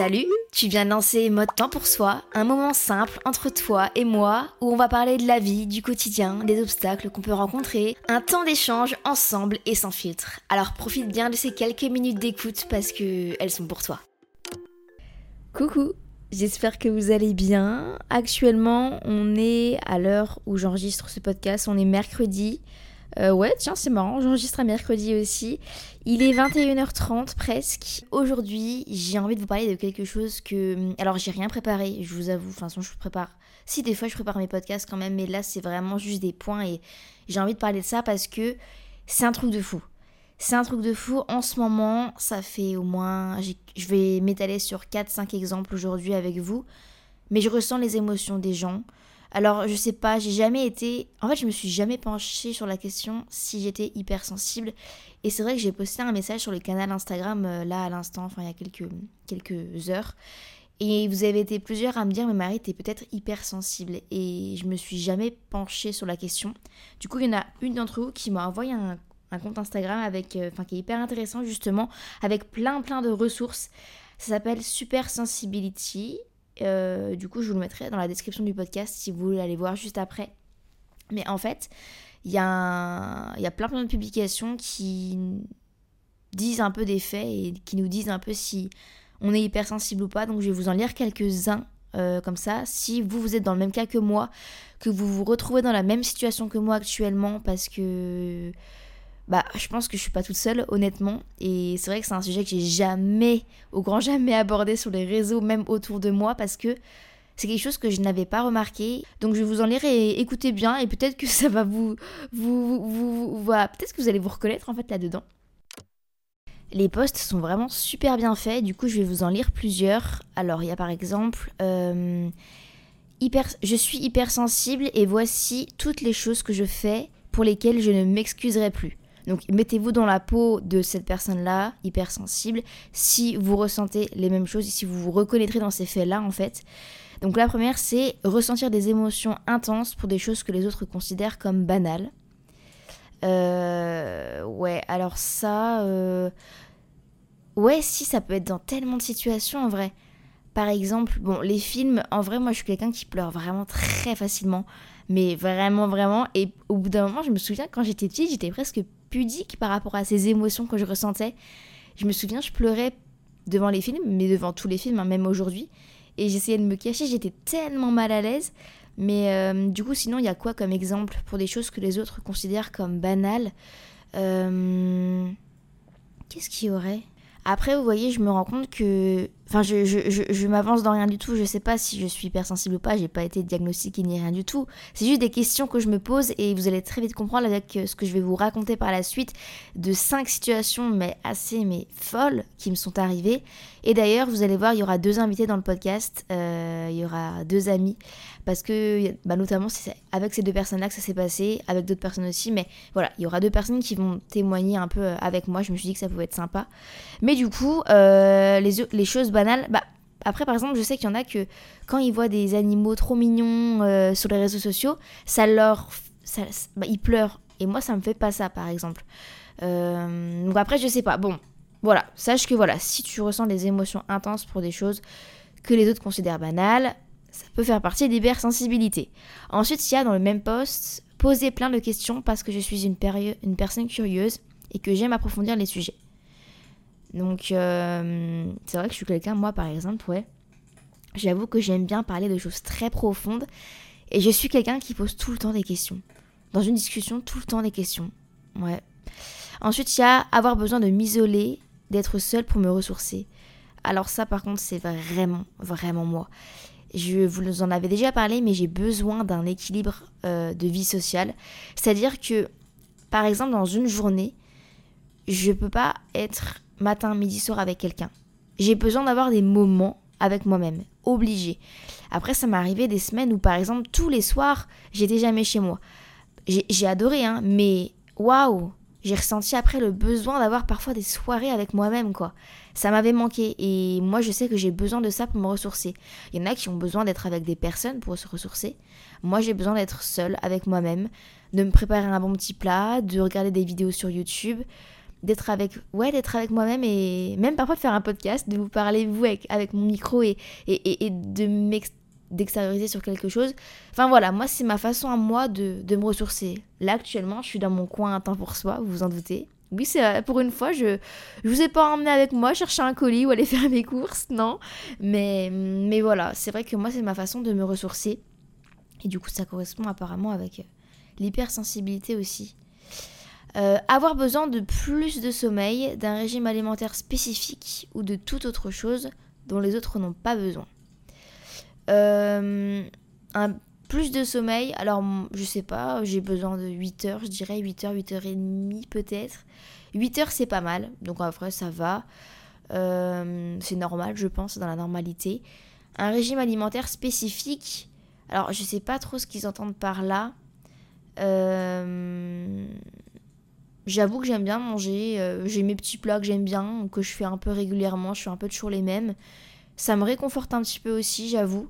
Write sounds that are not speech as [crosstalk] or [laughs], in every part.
Salut, tu viens de lancer Mode Temps pour Soi, un moment simple entre toi et moi où on va parler de la vie, du quotidien, des obstacles qu'on peut rencontrer, un temps d'échange ensemble et sans filtre. Alors profite bien de ces quelques minutes d'écoute parce que elles sont pour toi. Coucou, j'espère que vous allez bien. Actuellement, on est à l'heure où j'enregistre ce podcast, on est mercredi. Euh, ouais, tiens, c'est marrant, j'enregistre un mercredi aussi. Il est 21h30 presque. Aujourd'hui, j'ai envie de vous parler de quelque chose que... Alors, j'ai rien préparé, je vous avoue. Enfin, je prépare... Si, des fois, je prépare mes podcasts quand même, mais là, c'est vraiment juste des points et j'ai envie de parler de ça parce que c'est un truc de fou. C'est un truc de fou. En ce moment, ça fait au moins... Je vais m'étaler sur 4-5 exemples aujourd'hui avec vous. Mais je ressens les émotions des gens. Alors, je sais pas, j'ai jamais été. En fait, je me suis jamais penchée sur la question si j'étais hypersensible. Et c'est vrai que j'ai posté un message sur le canal Instagram euh, là à l'instant, enfin il y a quelques, heures. Et vous avez été plusieurs à me dire, mais Marie, t'es peut-être hypersensible. Et je me suis jamais penchée sur la question. Du coup, il y en a une d'entre vous qui m'a envoyé un, compte Instagram avec, euh, enfin, qui est hyper intéressant justement, avec plein plein de ressources. Ça s'appelle Super Sensibility euh, du coup, je vous le mettrai dans la description du podcast si vous voulez aller voir juste après. Mais en fait, il y, a plein plein de publications qui disent un peu des faits et qui nous disent un peu si on est hypersensible ou pas. Donc je vais vous en lire quelques-uns euh, comme ça. Si vous, vous êtes dans le même cas que moi, que vous vous retrouvez dans la même situation que moi actuellement parce que bah, je pense que je suis pas toute seule, honnêtement. Et c'est vrai que c'est un sujet que j'ai jamais, au grand jamais abordé sur les réseaux, même autour de moi, parce que c'est quelque chose que je n'avais pas remarqué. Donc je vais vous en lire et écoutez bien, et peut-être que ça va vous, vous, vous, vous peut-être que vous allez vous reconnaître en fait là-dedans. Les posts sont vraiment super bien faits, du coup je vais vous en lire plusieurs. Alors il y a par exemple euh, je suis hypersensible et voici toutes les choses que je fais pour lesquelles je ne m'excuserai plus. Donc mettez-vous dans la peau de cette personne-là, hypersensible, si vous ressentez les mêmes choses, si vous vous reconnaîtrez dans ces faits-là en fait. Donc la première, c'est ressentir des émotions intenses pour des choses que les autres considèrent comme banales. Euh, ouais, alors ça... Euh, ouais, si, ça peut être dans tellement de situations en vrai. Par exemple, bon, les films, en vrai, moi je suis quelqu'un qui pleure vraiment très facilement. Mais vraiment, vraiment. Et au bout d'un moment, je me souviens, quand j'étais petite, j'étais presque pudique par rapport à ces émotions que je ressentais. Je me souviens, je pleurais devant les films, mais devant tous les films, hein, même aujourd'hui. Et j'essayais de me cacher, j'étais tellement mal à l'aise. Mais euh, du coup, sinon, il y a quoi comme exemple pour des choses que les autres considèrent comme banales euh, Qu'est-ce qu'il y aurait? Après, vous voyez, je me rends compte que. Enfin, je, je, je, m'avance dans rien du tout. Je sais pas si je suis hypersensible ou pas. J'ai pas été diagnostiquée ni rien du tout. C'est juste des questions que je me pose et vous allez très vite comprendre avec euh, ce que je vais vous raconter par la suite de cinq situations, mais assez mais folles, qui me sont arrivées. Et d'ailleurs, vous allez voir, il y aura deux invités dans le podcast. Euh, il y aura deux amis. Parce que, bah, notamment, c'est avec ces deux personnes-là que ça s'est passé, avec d'autres personnes aussi. Mais voilà, il y aura deux personnes qui vont témoigner un peu euh, avec moi. Je me suis dit que ça pouvait être sympa. Mais du coup, les, les choses banales, bah, après, par exemple, je sais qu'il y en a que quand ils voient des animaux trop mignons sur les réseaux sociaux, ça leur. Bah, ils pleurent. Et moi, ça me fait pas ça, par exemple. donc après, je sais pas. Bon, voilà, sache que voilà, si tu ressens des émotions intenses pour des choses que les autres considèrent banales, ça peut faire partie des l'hypersensibilité. Ensuite, il y a dans le même poste poser plein de questions parce que je suis une, une personne curieuse et que j'aime approfondir les sujets. Donc, euh, c'est vrai que je suis quelqu'un, moi par exemple, ouais. J'avoue que j'aime bien parler de choses très profondes et je suis quelqu'un qui pose tout le temps des questions. Dans une discussion, tout le temps des questions. Ouais. Ensuite, il y a avoir besoin de m'isoler, d'être seule pour me ressourcer. Alors ça, par contre, c'est vraiment, vraiment moi. Je vous en avais déjà parlé, mais j'ai besoin d'un équilibre euh, de vie sociale. C'est-à-dire que, par exemple, dans une journée, je ne peux pas être matin, midi, soir avec quelqu'un. J'ai besoin d'avoir des moments avec moi-même, obligé. Après, ça m'est arrivé des semaines où, par exemple, tous les soirs, j'étais jamais chez moi. J'ai adoré, hein, mais waouh, j'ai ressenti après le besoin d'avoir parfois des soirées avec moi-même, quoi. Ça m'avait manqué et moi je sais que j'ai besoin de ça pour me ressourcer. Il y en a qui ont besoin d'être avec des personnes pour se ressourcer. Moi j'ai besoin d'être seule avec moi-même, de me préparer un bon petit plat, de regarder des vidéos sur YouTube, d'être avec ouais d'être avec moi-même et même parfois de faire un podcast, de vous parler vous avec, avec mon micro et, et, et de d'extérioriser sur quelque chose. Enfin voilà, moi c'est ma façon à moi de, me ressourcer. Là actuellement, je suis dans mon coin un temps pour soi, vous vous en doutez. Oui, c'est pour une fois, je je vous ai pas emmené avec moi chercher un colis ou aller [laughs] faire mes courses, non. Mais mais voilà, c'est vrai que moi c'est ma façon de me ressourcer. Et du coup, ça correspond apparemment avec euh, l'hypersensibilité aussi. Euh, avoir besoin de plus de sommeil, d'un régime alimentaire spécifique ou de toute autre chose dont les autres n'ont pas besoin. Euh, un plus de sommeil, alors je sais pas, j'ai besoin de 8 heures, je dirais 8 heures, 8 heures et demie peut-être. 8 heures c'est pas mal, donc en vrai ça va. Euh, c'est normal, je pense, dans la normalité. Un régime alimentaire spécifique, alors je sais pas trop ce qu'ils entendent par là. Euh, j'avoue que j'aime bien manger, j'ai mes petits plats que j'aime bien, que je fais un peu régulièrement, je fais un peu toujours les mêmes. Ça me réconforte un petit peu aussi, j'avoue.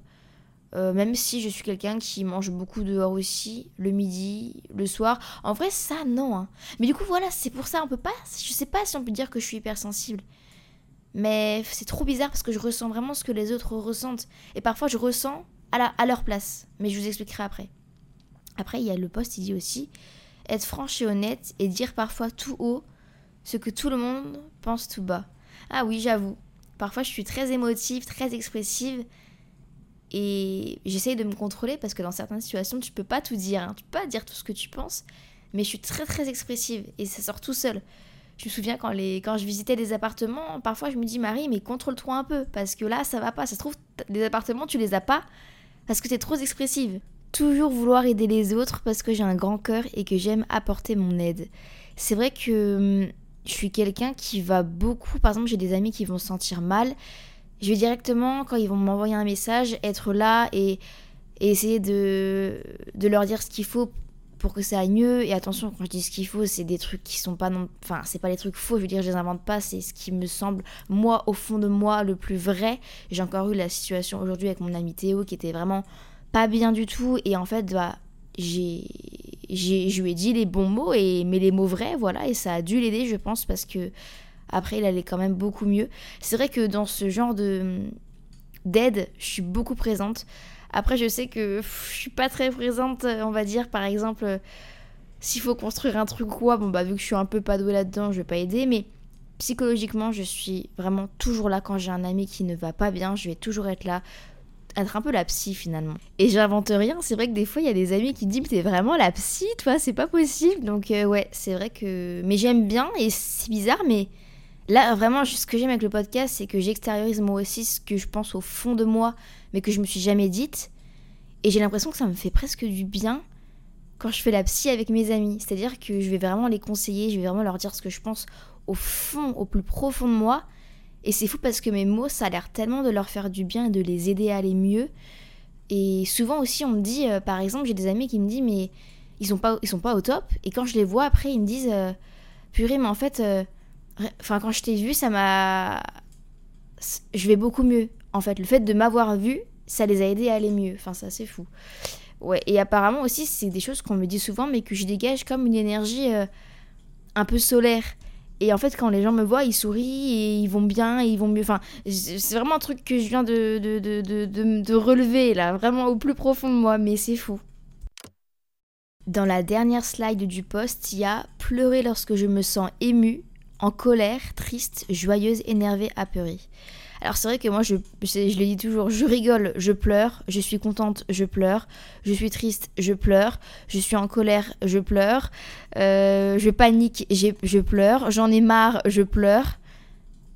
Euh, même si je suis quelqu'un qui mange beaucoup dehors aussi, le midi, le soir. En vrai, ça, non. Hein. Mais du coup, voilà, c'est pour ça, on peut pas. Je sais pas si on peut dire que je suis hypersensible. Mais c'est trop bizarre parce que je ressens vraiment ce que les autres ressentent. Et parfois, je ressens à, à leur place. Mais je vous expliquerai après. Après, il y a le poste, il dit aussi être franche et honnête et dire parfois tout haut ce que tout le monde pense tout bas. Ah oui, j'avoue. Parfois, je suis très émotive, très expressive. Et j'essaye de me contrôler parce que dans certaines situations, tu peux pas tout dire. Hein. Tu peux pas dire tout ce que tu penses. Mais je suis très très expressive et ça sort tout seul. Je me souviens quand, les, quand je visitais des appartements, parfois je me dis Marie, mais contrôle-toi un peu parce que là ça va pas. Ça se trouve, des appartements tu les as pas parce que tu es trop expressive. Toujours vouloir aider les autres parce que j'ai un grand cœur et que j'aime apporter mon aide. C'est vrai que hum, je suis quelqu'un qui va beaucoup. Par exemple, j'ai des amis qui vont se sentir mal je vais directement, quand ils vont m'envoyer un message, être là et, essayer de, leur dire ce qu'il faut pour que ça aille mieux. Et attention, quand je dis ce qu'il faut, c'est des trucs qui sont pas non. Enfin, c'est pas les trucs faux, je veux dire, je les invente pas, c'est ce qui me semble, moi, au fond de moi, le plus vrai. J'ai encore eu la situation aujourd'hui avec mon ami Théo qui était vraiment pas bien du tout. Et en fait, bah, j'ai. Je lui ai dit les bons mots, et, mais les mots vrais, voilà, et ça a dû l'aider, je pense, parce que après, il allait quand même beaucoup mieux. C'est vrai que dans ce genre de d'aide, je suis beaucoup présente. Après, je sais que je suis pas très présente, on va dire, par exemple, s'il faut construire un truc quoi, bon, bah, vu que je suis un peu pas douée là-dedans, je vais pas aider, mais psychologiquement, je suis vraiment toujours là quand j'ai un ami qui ne va pas bien, je vais toujours être là, être un peu la psy finalement. Et j'invente rien, c'est vrai que des fois il y a des amis qui disent t'es vraiment la psy, toi, c'est pas possible. Donc euh, ouais, c'est vrai que... Mais j'aime bien et c'est bizarre, mais Là, vraiment, ce que j'aime avec le podcast, c'est que j'extériorise moi aussi ce que je pense au fond de moi, mais que je me suis jamais dite. Et j'ai l'impression que ça me fait presque du bien quand je fais la psy avec mes amis. C'est-à-dire que je vais vraiment les conseiller, je vais vraiment leur dire ce que je pense au fond, au plus profond de moi. Et c'est fou parce que mes mots, ça a l'air tellement de leur faire du bien et de les aider à aller mieux. Et souvent aussi, on me dit, euh, par exemple, j'ai des amis qui me disent, mais ils sont pas, ils sont pas au top. Et quand je les vois après, ils me disent, euh, purée, mais en fait, euh, Enfin, quand je t'ai vu, ça m'a. Je vais beaucoup mieux. En fait, le fait de m'avoir vu, ça les a aidés à aller mieux. Enfin, ça, c'est fou. Ouais, et apparemment aussi, c'est des choses qu'on me dit souvent, mais que je dégage comme une énergie un peu solaire. Et en fait, quand les gens me voient, ils sourient et ils vont bien, et ils vont mieux. Enfin, c'est vraiment un truc que je viens de, de, de, de, de relever, là, vraiment au plus profond de moi, mais c'est fou. Dans la dernière slide du post, il y a pleurer lorsque je me sens émue, en colère, triste, joyeuse, énervée, apeurée. Alors c'est vrai que moi, je, je, le dis toujours, je rigole, je pleure, je suis contente, je pleure, je suis triste, je pleure, je suis en colère, je pleure, euh, je panique, je pleure, j'en ai marre, je pleure.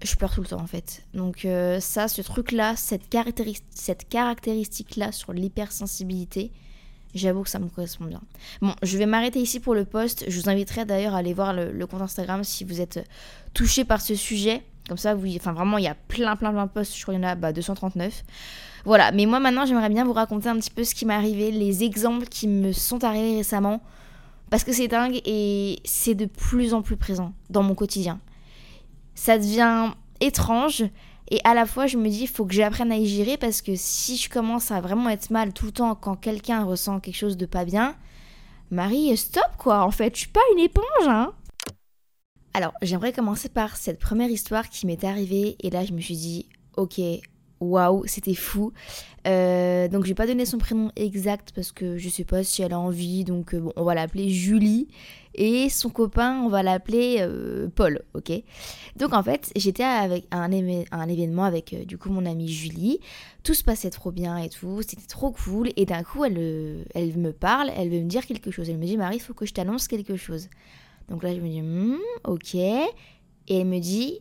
Je pleure tout le temps en fait. Donc euh, ça, ce truc-là, cette, cette caractéristique-là sur l'hypersensibilité, J'avoue que ça me correspond bien. Bon, je vais m'arrêter ici pour le post. Je vous inviterai d'ailleurs à aller voir le, compte Instagram si vous êtes touché par ce sujet. Comme ça, vous, enfin vraiment, il y a plein, plein, plein de posts. Je crois qu'il y en a bah, 239. Voilà, mais moi maintenant, j'aimerais bien vous raconter un petit peu ce qui m'est arrivé, les exemples qui me sont arrivés récemment. Parce que c'est dingue et c'est de plus en plus présent dans mon quotidien. Ça devient étrange et à la fois, je me dis, il faut que j'apprenne à y gérer parce que si je commence à vraiment être mal tout le temps quand quelqu'un ressent quelque chose de pas bien, Marie, stop quoi, en fait, je suis pas une éponge, hein. Alors, j'aimerais commencer par cette première histoire qui m'est arrivée et là, je me suis dit, ok, waouh, c'était fou. Euh, donc, je vais pas donner son prénom exact parce que je sais pas si elle a envie, donc euh, bon, on va l'appeler Julie et son copain, on va l'appeler euh, Paul, ok? Donc en fait, j'étais avec un, événement avec du coup mon amie Julie, tout se passait trop bien et tout, c'était trop cool, et d'un coup elle, elle me parle, elle veut me dire quelque chose, elle me dit Marie, il faut que je t'annonce quelque chose. Donc là je me dis hmm, ok, et elle me dit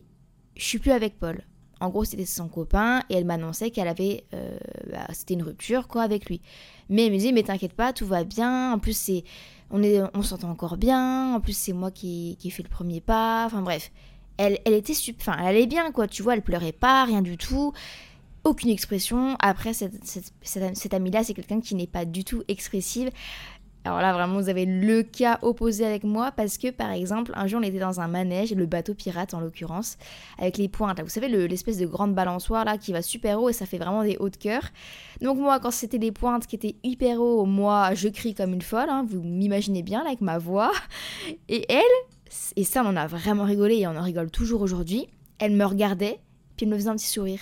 je suis plus avec Paul. En gros, c'était son copain et elle m'annonçait qu'elle avait. Bah, c'était une rupture, quoi, avec lui. Mais elle me dit Mais t'inquiète pas, tout va bien. En plus, c'est on, est, on s'entend encore bien, en plus c'est moi qui, qui ai fait le premier pas, enfin bref. Elle, elle était enfin elle allait bien quoi, tu vois, elle pleurait pas, rien du tout, aucune expression. Après, cette, cette, cette amie-là, c'est quelqu'un qui n'est pas du tout expressive. Alors là, vraiment, vous avez le cas opposé avec moi parce que, par exemple, un jour, on était dans un manège, le bateau pirate en l'occurrence, avec les pointes. Vous savez, l'espèce de grande balançoire là qui va super haut et ça fait vraiment des hauts de cœur. Donc, moi, quand c'était les pointes qui étaient hyper haut, moi, je crie comme une folle. Hein, vous m'imaginez bien là avec ma voix. [laughs] Et elle, et ça, on en a vraiment rigolé et on en rigole toujours aujourd'hui, elle me regardait, puis elle me faisait un petit sourire.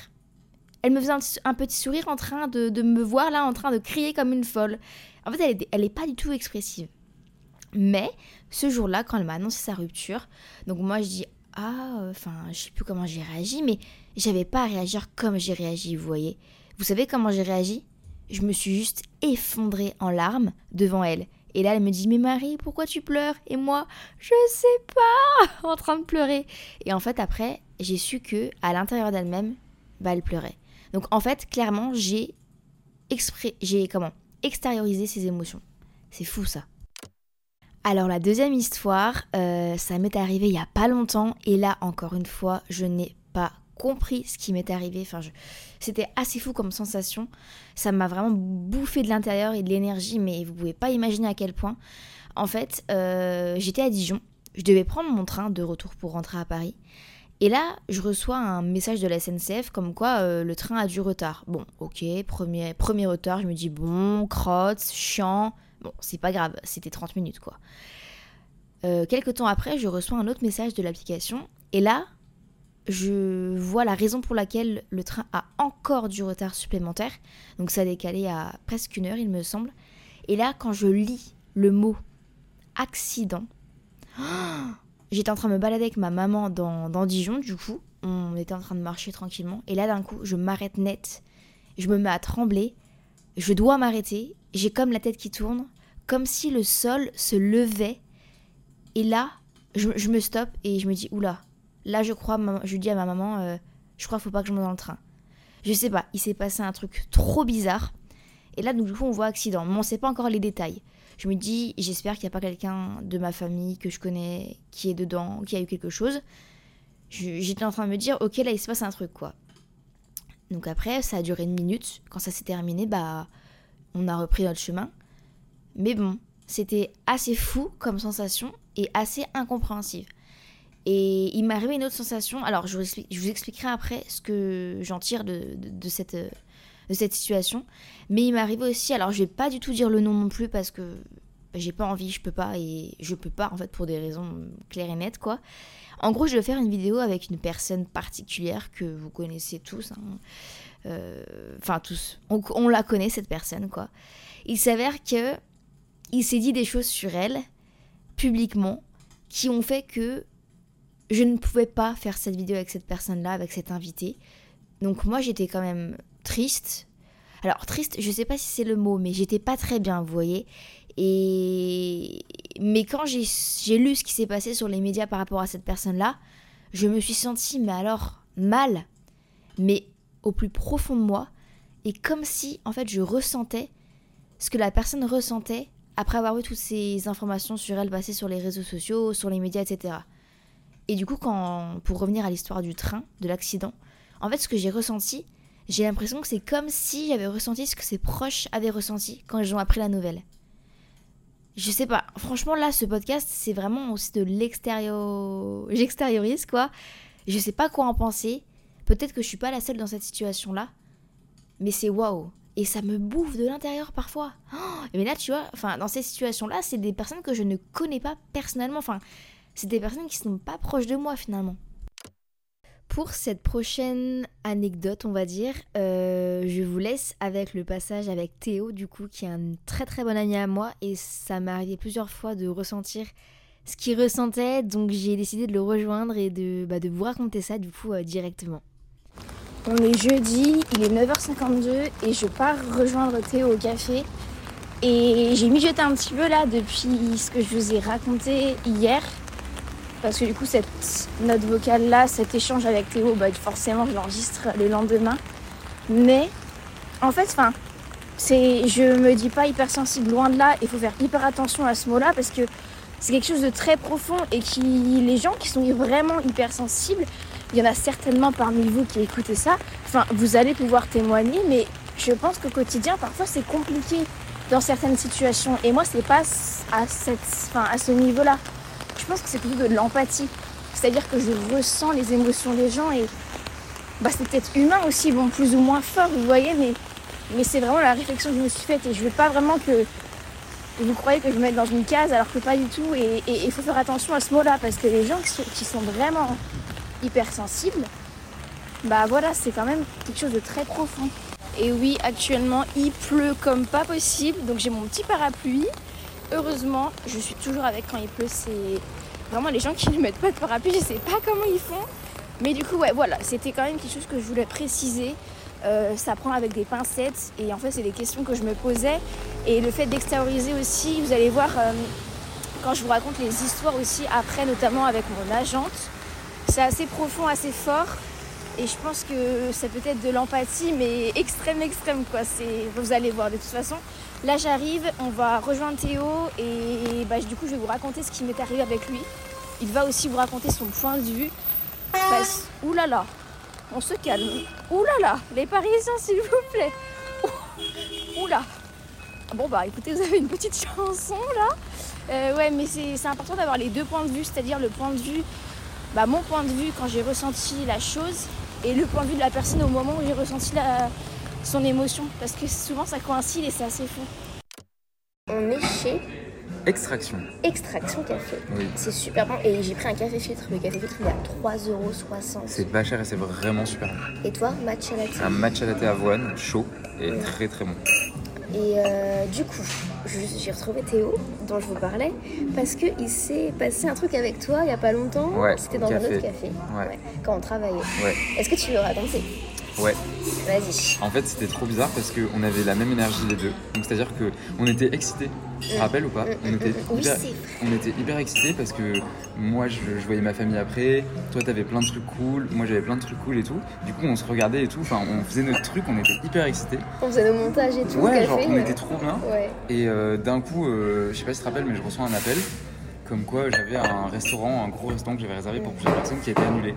Elle me faisait un, petit sourire en train de, me voir là, en train de crier comme une folle. En fait, elle n'est pas du tout expressive. Mais ce jour-là, quand elle m'a annoncé sa rupture, donc moi je dis ah, enfin, je sais plus comment j'ai réagi, mais j'avais pas à réagir comme j'ai réagi, vous voyez. Vous savez comment j'ai réagi? Je me suis juste effondrée en larmes devant elle. Et là, elle me dit Mais Marie, pourquoi tu pleures? Et moi, je sais pas, [laughs] en train de pleurer. Et en fait, après, j'ai su que à l'intérieur d'elle-même, bah, elle pleurait. Donc en fait, clairement, j'ai exprès, j'ai comment extérioriser ses émotions. C'est fou ça. Alors la deuxième histoire, euh, ça m'est arrivé il y a pas longtemps et là encore une fois, je n'ai pas compris ce qui m'est arrivé. Enfin, c'était assez fou comme sensation. Ça m'a vraiment bouffé de l'intérieur et de l'énergie, mais vous pouvez pas imaginer à quel point. En fait, euh, j'étais à Dijon. Je devais prendre mon train de retour pour rentrer à Paris. Et là, je reçois un message de la SNCF comme quoi euh, le train a du retard. Bon, ok, premier, retard, je me dis bon, crotte, chiant. Bon, c'est pas grave, c'était 30 minutes quoi. Euh, quelques temps après, je reçois un autre message de l'application. Et là, je vois la raison pour laquelle le train a encore du retard supplémentaire. Donc ça a décalé à presque une heure, il me semble. Et là, quand je lis le mot accident, [gasps] J'étais en train de me balader avec ma maman dans, Dijon, du coup. On était en train de marcher tranquillement. Et là, d'un coup, je m'arrête net. Je me mets à trembler. Je dois m'arrêter. J'ai comme la tête qui tourne. Comme si le sol se levait. Et là, je, me stoppe et je me dis, oula. Là, je crois, je dis à ma maman, euh, je crois qu'il faut pas que je monte dans le train. Je sais pas, il s'est passé un truc trop bizarre. Et là, du coup, on voit accident. Mais on sait pas encore les détails je me dis, j'espère qu'il n'y a pas quelqu'un de ma famille que je connais qui est dedans, qui a eu quelque chose. J'étais en train de me dire, ok, là, il se passe un truc, quoi. Donc après, ça a duré une minute. Quand ça s'est terminé, bah, on a repris notre chemin. Mais bon, c'était assez fou comme sensation et assez incompréhensive. Et il m'est arrivé une autre sensation. Alors, je vous, expliquerai après ce que j'en tire de, cette, de cette situation. Mais il m'est arrivé aussi, alors je vais pas du tout dire le nom non plus parce que j'ai pas envie, je peux pas et je peux pas en fait pour des raisons claires et nettes quoi. En gros, je vais faire une vidéo avec une personne particulière que vous connaissez tous. Hein. Euh, enfin, tous. On, on, la connaît cette personne quoi. Il s'avère que il s'est dit des choses sur elle, publiquement, qui ont fait que je ne pouvais pas faire cette vidéo avec cette personne-là, avec cet invité. Donc moi, j'étais quand même triste. Alors triste, je sais pas si c'est le mot, mais j'étais pas très bien, vous voyez. Et mais quand j'ai lu ce qui s'est passé sur les médias par rapport à cette personne-là, je me suis sentie, mais alors mal, mais au plus profond de moi, et comme si en fait je ressentais ce que la personne ressentait après avoir vu toutes ces informations sur elle passer sur les réseaux sociaux, sur les médias, etc. Et du coup, quand, pour revenir à l'histoire du train, de l'accident, en fait, ce que j'ai ressenti, j'ai l'impression que c'est comme si j'avais ressenti ce que ses proches avaient ressenti quand ils ont appris la nouvelle. Je sais pas, franchement, là, ce podcast, c'est vraiment aussi de l'extérieur. J'extériorise, quoi. Je sais pas quoi en penser. Peut-être que je suis pas la seule dans cette situation-là. Mais c'est waouh. Et ça me bouffe de l'intérieur parfois. Oh, mais là, tu vois, enfin, dans ces situations-là, c'est des personnes que je ne connais pas personnellement. Enfin, c'est des personnes qui sont pas proches de moi finalement. Pour cette prochaine anecdote, on va dire, euh, je vous laisse avec le passage avec Théo, du coup, qui est un très très bon ami à moi, et ça m'est arrivé plusieurs fois de ressentir ce qu'il ressentait, donc j'ai décidé de le rejoindre et de, bah, de vous raconter ça, du coup, euh, directement. On est jeudi, il est 9h52 et je pars rejoindre Théo au café. Et j'ai mijoté un petit peu là depuis ce que je vous ai raconté hier. Parce que du coup, cette note vocale là, cet échange avec Théo, bah, forcément, je l'enregistre le lendemain. Mais en fait, enfin, c'est, je me dis pas hypersensible, loin de là. Il faut faire hyper attention à ce mot-là parce que c'est quelque chose de très profond et qui, les gens qui sont vraiment hypersensibles, il y en a certainement parmi vous qui écoutez ça. Enfin, vous allez pouvoir témoigner, mais je pense qu'au quotidien, parfois, c'est compliqué dans certaines situations. Et moi, c'est pas à, cette, enfin, à ce niveau-là. Je pense que c'est plutôt de l'empathie. C'est-à-dire que je ressens les émotions des gens et bah, c'est peut-être humain aussi, bon, plus ou moins fort, vous voyez, mais, mais c'est vraiment la réflexion que je me suis faite et je veux pas vraiment que vous croyez que je me mette dans une case alors que pas du tout. Et il faut faire attention à ce mot-là parce que les gens qui sont vraiment hypersensible, bah voilà, c'est quand même quelque chose de très profond. Et oui, actuellement, il pleut comme pas possible, donc j'ai mon petit parapluie. Heureusement, je suis toujours avec quand il pleut. C'est vraiment les gens qui ne mettent pas de parapluie, je sais pas comment ils font. Mais du coup, ouais, voilà, c'était quand même quelque chose que je voulais préciser. Euh, ça prend avec des pincettes et en fait, c'est des questions que je me posais. Et le fait d'extérioriser aussi, vous allez voir, euh, quand je vous raconte les histoires aussi après, notamment avec mon agente, c'est assez profond, assez fort. Et je pense que ça peut être de l'empathie, mais [laughs] extrême, extrême, quoi. C'est, vous allez voir de toute façon. Là, j'arrive, on va rejoindre Théo et bah, du coup, je vais vous raconter ce qui m'est arrivé avec lui. Il va aussi vous raconter son point de vue. Parce... On se calme. Ouh là là, les Parisiens, s'il vous plaît. Ouh. Bon, bah écoutez, vous avez une petite chanson là. Euh, ouais, mais c'est important d'avoir les deux points de vue, c'est-à-dire le point de vue bah, mon point de vue quand j'ai ressenti la chose et le point de vue de la personne au moment où j'ai ressenti son émotion. Parce que souvent ça coïncide et c'est assez fou. On est chez Extraction. Extraction Café. Oui. C'est super bon. Et j'ai pris un café filtre. Le café filtre, il est à 3,60€. C'est pas cher et c'est vraiment super bon. Et toi, matcha latte? Un matcha latte avoine, chaud et très très bon. Et euh, du coup, j'ai retrouvé Théo, dont je vous parlais, parce qu'il s'est passé un truc avec toi il n'y a pas longtemps. Ouais, C'était dans un autre café, ouais. quand on travaillait. Ouais. Est-ce que tu veux raconter? Ouais. Vas-y. En fait, c'était trop bizarre parce qu'on avait la même énergie les deux. Donc, c'est-à-dire qu'on était excités. Tu te mm. rappelles ou pas mm, on, mm, était hyper, on était hyper excités parce que moi, je, voyais ma famille après. Toi, t'avais plein de trucs cool. Moi, j'avais plein de trucs cool et tout. Du coup, on se regardait et tout. Enfin, on faisait notre truc. On était hyper excités. On faisait nos montages et tout. Ouais, genre, on était trop bien. Ouais. Et euh, d'un coup, euh, je sais pas si tu te rappelles, mais je reçois un appel comme quoi j'avais un restaurant, un gros restaurant que j'avais réservé pour plusieurs personnes qui a été annulé.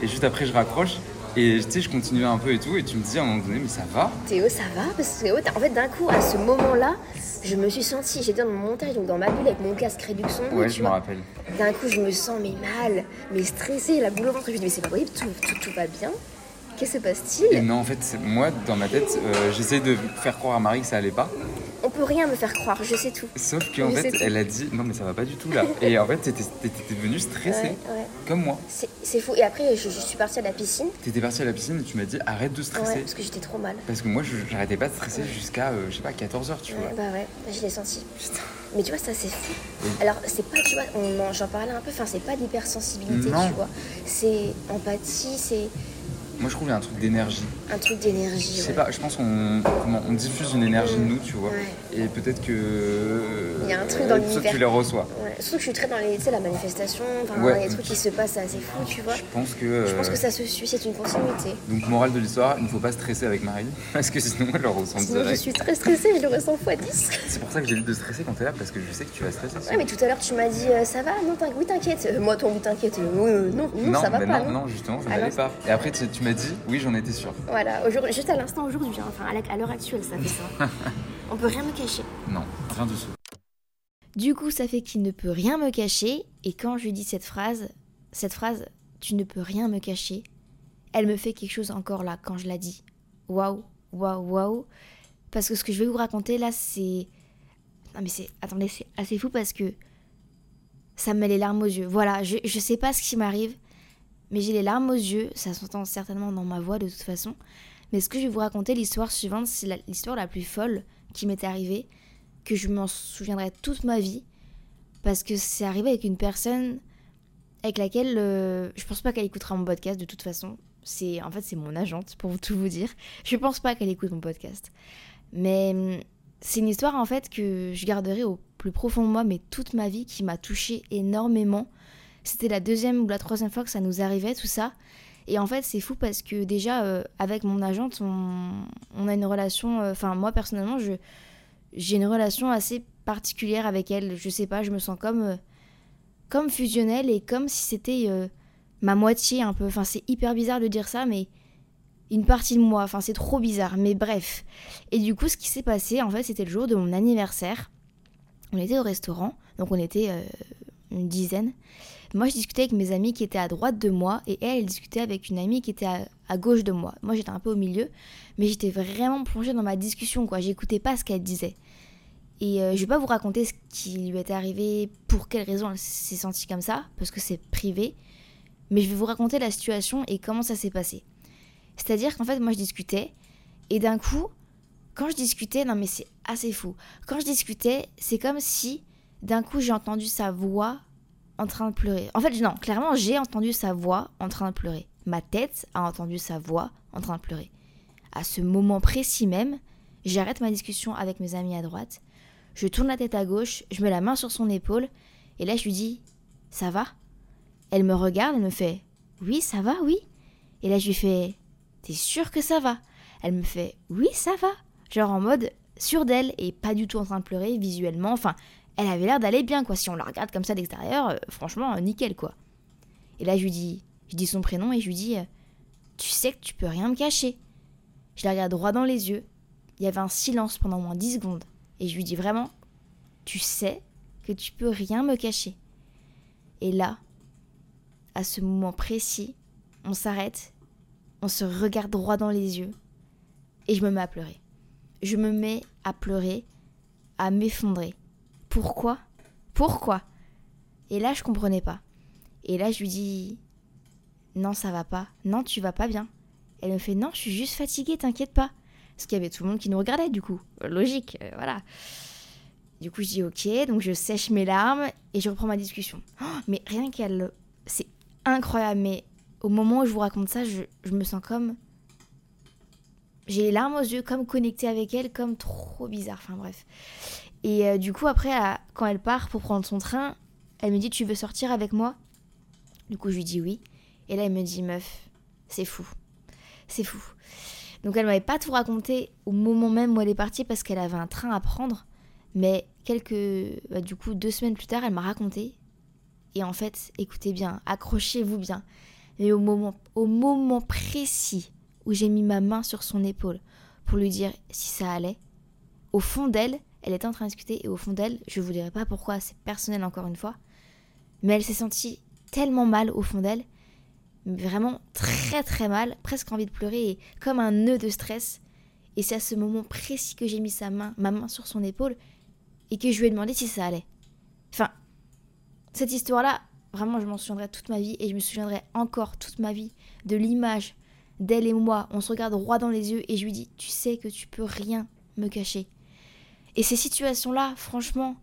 Et juste après, je raccroche et tu sais, je continuais un peu et tout, et tu me dis à un moment donné, mais ça va? Théo, ça va? Parce que en fait, d'un coup, à ce moment-là, je me suis sentie, j'étais dans mon montage, donc dans ma bulle avec mon casque réduction. Ouais, je me rappelle. D'un coup, je me sens mais mal, mais stressée, la boule au ventre. Je me dis, mais c'est pas possible, tout, tout, tout va bien. Qu'est-ce qui se passe-t-il Et non, en fait, moi, dans ma tête, euh, j'essaie de faire croire à Marie que ça allait pas on peut rien me faire croire, je sais tout. Sauf qu'en fait, elle a dit non, mais ça va pas du tout là. [laughs] Et en fait, t'étais, devenue stressée, comme moi. C'est, fou. Et après, je, suis partie à la piscine. T'étais partie à la piscine et tu m'as dit arrête de stresser. parce que j'étais trop mal. Parce que moi, j'arrêtais pas de stresser jusqu'à, euh, je sais pas, 14h, tu vois. Bah ouais, bah, je l'ai senti. Putain. Mais tu vois, ça c'est fou. Alors, c'est pas, tu vois, j'en parlais un peu, enfin, c'est pas d'hypersensibilité, tu vois. C'est empathie, c'est Moi, je trouve qu'il y a un truc d'énergie. un truc d'énergie. Je sais ouais. pas, je pense qu'on on diffuse une énergie de nous, tu vois. Ouais. Et peut-être que. Il y a un truc dans euh, l'univers. tu les reçois. Ouais. Surtout que je suis très dans les, tu sais, la manifestation, enfin, Ouais. il y a des trucs qui se passent assez fou, tu vois. Je pense que. Je pense euh, que ça se suit, c'est une continuité. Donc, morale de l'histoire, il ne faut pas stresser avec Marie, [laughs] parce que sinon, elle le ressent Sinon, je direct. suis très stressée, je le ressens x 10. [laughs] C'est pour ça que j'évite de stresser quand t'es là, parce que je sais que tu vas stresser. Ouais, mais tout à l'heure, tu m'as dit, euh, ça va? Non, t'inquiète, oui, t'inquiète. Euh, moi, ton oui, t'inquiète. euh, euh, non, non, ça va mais pas, non, non. non, justement, je Ah, n'allais non, pas. Et après, tu, tu m'as dit, oui, j'en étais sûr. Voilà, juste à l'instant aujourd'hui, hein, enfin, à l'heure actuelle, ça fait ça. [laughs] On peut rien me cacher. Non, rien du tout. Du coup, ça fait qu'il ne peut rien me cacher. Et quand je lui dis cette phrase, cette phrase, tu ne peux rien me cacher, elle me fait quelque chose encore là quand je la dis. Waouh, waouh, waouh. Parce que ce que je vais vous raconter là, c'est. Non mais c'est. Attendez, c'est assez fou parce que. Ça me met les larmes aux yeux. Voilà, je, je sais pas ce qui m'arrive, mais j'ai les larmes aux yeux. Ça s'entend certainement dans ma voix de toute façon. Mais ce que je vais vous raconter, l'histoire suivante, c'est l'histoire la plus folle qui m'est arrivée, que je m'en souviendrai toute ma vie, parce que c'est arrivé avec une personne avec laquelle euh, je pense pas qu'elle écoutera mon podcast de toute façon. C'est en fait c'est mon agente pour tout vous dire. Je pense pas qu'elle écoute mon podcast, mais hum, c'est une histoire en fait que je garderai au plus profond de moi, mais toute ma vie, qui m'a touchée énormément. C'était la deuxième ou la troisième fois que ça nous arrivait tout ça. Et en fait, c'est fou parce que déjà, euh, avec mon agente, on, a une relation. euh, Enfin, moi personnellement, je, j'ai une relation assez particulière avec elle. Je sais pas, je me sens comme, euh, comme fusionnelle et comme si c'était ma moitié un peu. Enfin, c'est hyper bizarre de dire ça, mais une partie de moi. Enfin, c'est trop bizarre. Mais bref. Et du coup, ce qui s'est passé, en fait, c'était le jour de mon anniversaire. On était au restaurant, donc on était une dizaine. Moi, je discutais avec mes amis qui étaient à droite de moi et elle, elle discutait avec une amie qui était à, gauche de moi. Moi, j'étais un peu au milieu, mais j'étais vraiment plongée dans ma discussion, quoi. J'écoutais pas ce qu'elle disait. Et euh, je vais pas vous raconter ce qui lui était arrivé, pour quelle raison elle s'est sentie comme ça, parce que c'est privé. Mais je vais vous raconter la situation et comment ça s'est passé. C'est-à-dire qu'en fait, moi, je discutais, et d'un coup, quand je discutais, non mais c'est assez fou. Quand je discutais, c'est comme si d'un coup j'ai entendu sa voix en train de pleurer. En fait, non, clairement, j'ai entendu sa voix en train de pleurer. Ma tête a entendu sa voix en train de pleurer. À ce moment précis même, j'arrête ma discussion avec mes amis à droite, je tourne la tête à gauche, je mets la main sur son épaule, et là je lui dis Ça va? Elle me regarde, elle me fait Oui, ça va, oui. Et là je lui fais T'es sûre que ça va? Elle me fait Oui, ça va. Genre en mode sûre d'elle et pas du tout en train de pleurer visuellement. Enfin, elle avait l'air d'aller bien, quoi. Si on la regarde comme ça d'extérieur, euh, franchement, euh, nickel, quoi. Et là, je lui dis, je dis son prénom et je lui dis, euh, tu sais que tu peux rien me cacher. Je la regarde droit dans les yeux. Il y avait un silence pendant moins 10 secondes. Et je lui dis vraiment, tu sais que tu peux rien me cacher. Et là, à ce moment précis, on s'arrête, on se regarde droit dans les yeux, et je me mets à pleurer. Je me mets à pleurer, à m'effondrer. Pourquoi? Pourquoi? Et là, je comprenais pas. Et là, je lui dis Non, ça va pas. Non, tu vas pas bien. Elle me fait Non, je suis juste fatiguée, t'inquiète pas. Parce qu'il y avait tout le monde qui nous regardait, du coup. Euh, Logique, euh, voilà. Du coup, je dis Ok, donc je sèche mes larmes et je reprends ma discussion. Oh, mais rien qu'elle. C'est incroyable, mais au moment où je vous raconte ça, je, je me sens comme. J'ai les larmes aux yeux, comme connectée avec elle, comme trop bizarre. Enfin bref. Et euh, du coup, après, quand elle part pour prendre son train, elle me dit Tu veux sortir avec moi? Du coup, je lui dis oui. Et là, elle me dit Meuf, c'est fou. C'est fou. Donc, elle m'avait pas tout raconté au moment même où elle est partie parce qu'elle avait un train à prendre. Mais quelques. bah, du coup, deux semaines plus tard, elle m'a raconté. Et en fait, écoutez bien, accrochez-vous bien. Mais au moment, au moment précis où j'ai mis ma main sur son épaule pour lui dire si ça allait, au fond d'elle, elle était en train de discuter et au fond d'elle, je vous dirai pas pourquoi, c'est personnel encore une fois, mais elle s'est sentie tellement mal au fond d'elle, vraiment très très mal, presque envie de pleurer et comme un nœud de stress. Et c'est à ce moment précis que j'ai mis sa main, ma main sur son épaule et que je lui ai demandé si ça allait. Enfin, cette histoire-là, vraiment, je m'en souviendrai toute ma vie et je me souviendrai encore toute ma vie de l'image d'elle et moi. On se regarde droit dans les yeux et je lui dis Tu sais que tu peux rien me cacher. Et ces situations-là, franchement,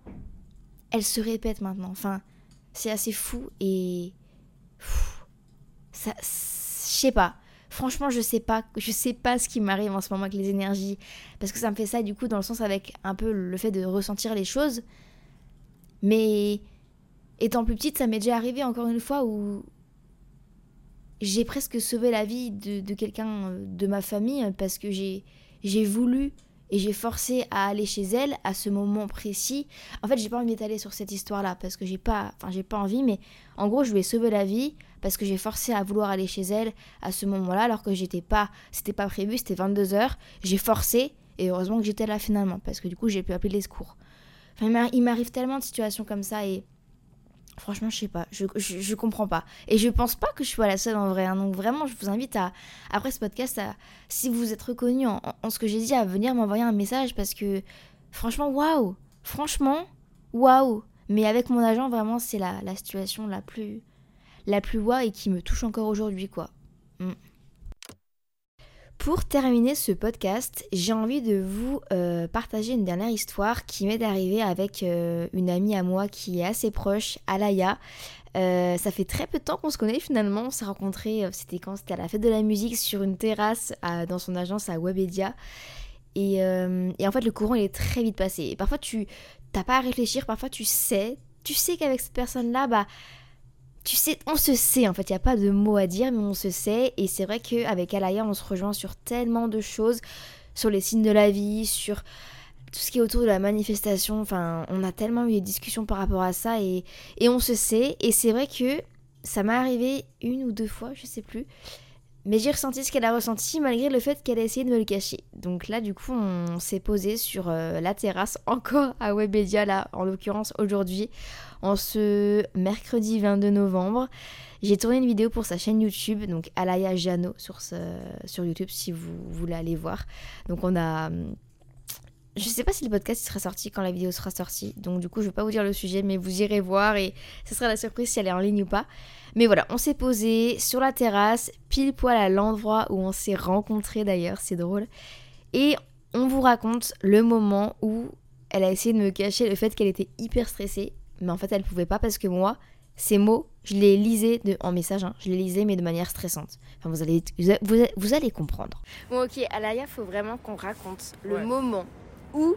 elle se répète maintenant. Enfin, c'est assez fou et. Ça. Je sais pas. Franchement, je sais pas, je sais pas ce qui m'arrive en ce moment avec les énergies. Parce que ça me fait ça, du coup, dans le sens avec un peu le fait de ressentir les choses. Mais étant plus petite, ça m'est déjà arrivé encore une fois où j'ai presque sauvé la vie de, de quelqu'un de ma famille parce que j'ai voulu et j'ai forcé à aller chez elle à ce moment précis. En fait, j'ai pas envie d'étaler sur cette histoire-là parce que j'ai pas, enfin, j'ai pas envie, mais en gros, je lui ai sauvé la vie parce que j'ai forcé à vouloir aller chez elle à ce moment-là alors que j'étais pas, c'était pas prévu, c'était 22 h J'ai forcé et heureusement que j'étais là finalement parce que du coup, j'ai pu appeler les secours. Enfin, il m'arrive tellement de situations comme ça et Franchement, je sais pas, je, je, comprends pas. Et je pense pas que je sois la seule en vrai. Hein. Donc vraiment, je vous invite à, après ce podcast, si vous êtes reconnu en, ce que j'ai dit, à venir m'envoyer un message parce que franchement, waouh Franchement, waouh Mais avec mon agent, vraiment, c'est la, la situation la plus, la plus waouh et qui me touche encore aujourd'hui, quoi. Mm. Pour terminer ce podcast, j'ai envie de vous euh, partager une dernière histoire qui m'est arrivée avec euh, une amie à moi qui est assez proche, Alaya. Euh, ça fait très peu de temps qu'on se connaît finalement. On s'est rencontrés, c'était quand? C'était à la fête de la musique sur une terrasse dans son agence à Webedia. Et, en fait, le courant il est très vite passé. Et parfois, tu n'as pas à réfléchir. Parfois, tu sais, tu sais qu'avec cette personne-là, bah tu sais, on se sait en fait, il n'y a pas de mots à dire, mais on se sait. Et c'est vrai qu'avec Alaya, on se rejoint sur tellement de choses, sur les signes de la vie, sur tout ce qui est autour de la manifestation. Enfin, on a tellement eu des discussions par rapport à ça et, on se sait. Et c'est vrai que ça m'est arrivé une ou deux fois, je sais plus. Mais j'ai ressenti ce qu'elle a ressenti malgré le fait qu'elle a essayé de me le cacher. Donc là, du coup, on s'est posé sur euh, la terrasse, encore à Webedia, là, en l'occurrence aujourd'hui, en ce mercredi 22 novembre. J'ai tourné une vidéo pour sa chaîne YouTube, donc Alaya Jano sur, YouTube si vous voulez aller voir. Donc on a je sais pas si le podcast sera sorti quand la vidéo sera sortie, donc du coup je vais pas vous dire le sujet, mais vous irez voir et ce sera la surprise si elle est en ligne ou pas. Mais voilà, on s'est posé sur la terrasse, pile poil à l'endroit où on s'est rencontrés d'ailleurs, c'est drôle. Et on vous raconte le moment où elle a essayé de me cacher le fait qu'elle était hyper stressée, mais en fait elle pouvait pas parce que moi, ces mots, je les lisais de, en message, hein, je les lisais mais de manière stressante. Enfin, vous allez, vous, allez comprendre. Bon ok, Alaya, faut vraiment qu'on raconte le moment où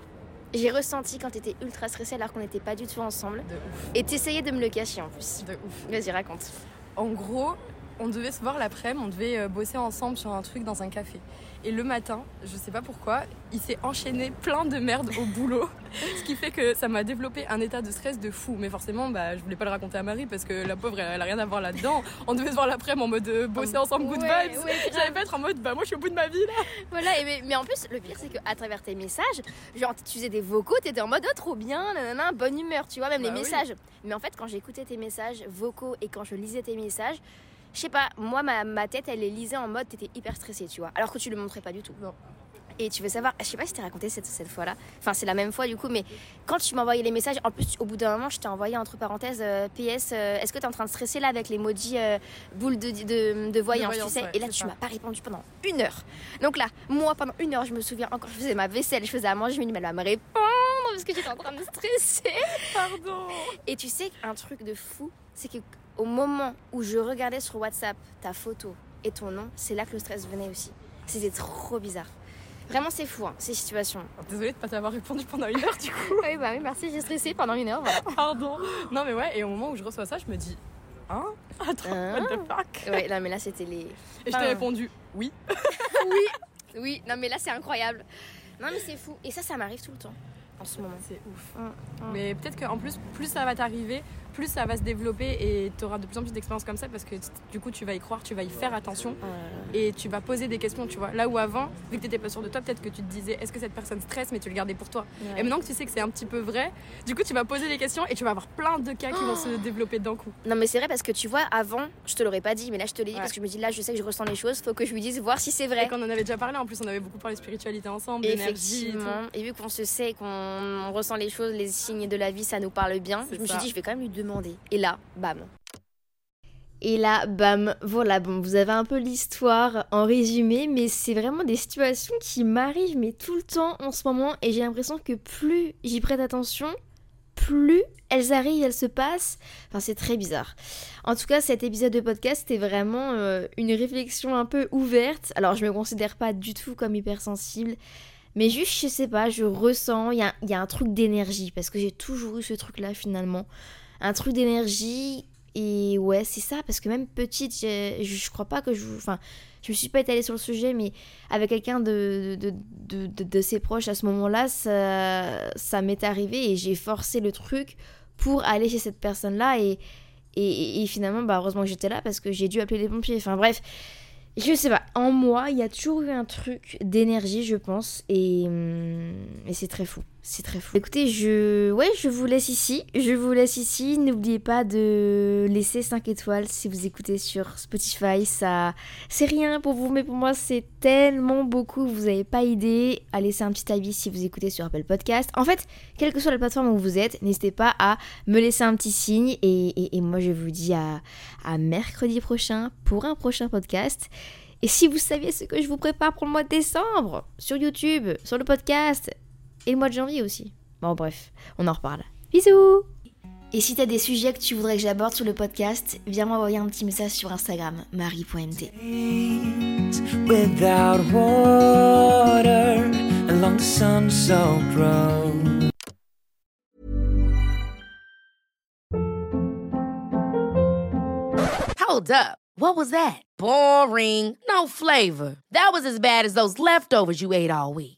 j'ai ressenti quand t'étais ultra stressée alors qu'on n'était pas du tout ensemble. De ouf. Et t'essayais de me le cacher en plus. De ouf. Vas-y, raconte. En gros, on devait se voir l'après-midi, on devait euh, bosser ensemble sur un truc dans un café. Et le matin, je sais pas pourquoi, il s'est enchaîné plein de merde au boulot. [laughs] ce qui fait que ça m'a développé un état de stress de fou. Mais forcément, bah, je voulais pas le raconter à Marie parce que la pauvre, elle, a rien à voir là-dedans. On devait se voir l'après-midi en mode euh, bosser ensemble, good vibes. J'allais pas être en mode, bah moi je suis au bout de ma vie là. Voilà, et mais, en plus, le pire c'est qu'à travers tes messages, genre tu faisais des vocaux, t'étais en mode oh, trop bien, nanana, bonne humeur, tu vois, même les bah messages. Mais en fait, quand j'écoutais tes messages vocaux et quand je lisais tes messages, je sais pas, moi, ma, tête, elle est lisée en mode t'étais hyper stressée, tu vois. Alors que tu le montrais pas du tout. Non. Et tu veux savoir, je sais pas si t'ai raconté cette, cette fois-là, enfin c'est la même fois du coup, mais quand tu m'envoyais les messages, en plus au bout d'un moment je t'ai envoyé entre parenthèses euh, PS, euh, est-ce que t'es en train de stresser là avec l'emoji euh, boule de, de, de, voyance, tu sais? Et là tu m'as pas répondu pendant une heure. Donc là, moi pendant une heure, je me souviens encore, je faisais ma vaisselle, je faisais à manger, je me dis, mais elle va me répondre parce que j'étais en train de stresser. Pardon. Et tu sais, un truc de fou, c'est que au moment où je regardais sur WhatsApp ta photo et ton nom, c'est là que le stress venait aussi. C'était trop bizarre. Vraiment, c'est fou, hein, ces situations. Désolée de pas t'avoir répondu pendant une heure, du coup. [laughs] oui, bah oui, merci, j'ai stressé pendant une heure, voilà. Pardon. Non, mais ouais, et au moment où je reçois ça, je me dis, hein? Attends, hein? what the fuck? Ouais, non, mais là, c'était les. Et je t'ai répondu, oui. [laughs] oui, oui, non, mais là, c'est incroyable. Non, mais c'est fou. Et ça, ça m'arrive tout le temps en ce moment. C'est ouf. Hum, hum. Mais peut-être qu'en plus, plus ça va t'arriver, plus ça va se développer et tu auras de plus en plus d'expériences comme ça parce que du coup tu vas y croire, tu vas y faire attention et tu vas poser des questions, tu vois. Là où avant, vu que tu n'étais pas sûr de toi, peut-être que tu te disais est-ce que cette personne stresse mais tu le gardais pour toi. Et maintenant que tu sais que c'est un petit peu vrai, du coup tu vas poser des questions et tu vas avoir plein de cas qui vont se [gasps] développer d'un coup. Non mais c'est vrai parce que tu vois, avant je te l'aurais pas dit mais là je te l'ai dit parce que je me dis là je sais que je ressens les choses, faut que je lui dise voir si c'est vrai. Et quand on en avait déjà parlé, en plus on avait beaucoup parlé de spiritualité ensemble, d'énergie. Et, et vu qu'on se sait, qu'on ressent les choses, les signes de la vie, ça nous parle bien, je me suis dit je vais quand même lui Et là, bam. Et là, bam, voilà, bon, vous avez un peu l'histoire en résumé, mais c'est vraiment des situations qui m'arrivent, mais tout le temps en ce moment, et j'ai l'impression que plus j'y prête attention, plus elles arrivent, elles se passent. Enfin, c'est très bizarre. En tout cas, cet épisode de podcast était vraiment euh, une réflexion un peu ouverte. Alors, je me considère pas du tout comme hypersensible. Mais juste, je sais pas, je ressens, il y a, un truc d'énergie. Parce que j'ai toujours eu ce truc-là finalement. Un truc d'énergie. Et ouais, c'est ça. Parce que même petite, je, je crois pas que je. Enfin, je me suis pas étalée sur le sujet, mais avec quelqu'un de, de, de, de, ses proches à ce moment-là, ça, ça m'est arrivé et j'ai forcé le truc pour aller chez cette personne-là. Et, et, et, finalement, bah, heureusement que j'étais là parce que j'ai dû appeler les pompiers. Enfin bref, je sais pas, en moi, il y a toujours eu un truc d'énergie, je pense, et, et c'est très fou. C'est très fou. Écoutez, je ouais, je vous laisse ici. Je vous laisse ici. N'oubliez pas de laisser 5 étoiles si vous écoutez sur Spotify. Ça c'est rien pour vous, mais pour moi, c'est tellement beaucoup. Vous n'avez pas idée à laisser un petit avis si vous écoutez sur Apple Podcast. En fait, quelle que soit la plateforme où vous êtes, n'hésitez pas à me laisser un petit signe. Et, moi, je vous dis à, à mercredi prochain pour un prochain podcast. Et si vous saviez ce que je vous prépare pour le mois de décembre, sur YouTube, sur le podcast, et le mois de janvier aussi. Bon, bref, on en reparle. Bisous Et si t'as des sujets que tu voudrais que j'aborde sur le podcast, viens m'envoyer un petit message sur Instagram, marie.mt. Hold up. What was that? Boring. No flavor. That was as bad as those leftovers you ate all week.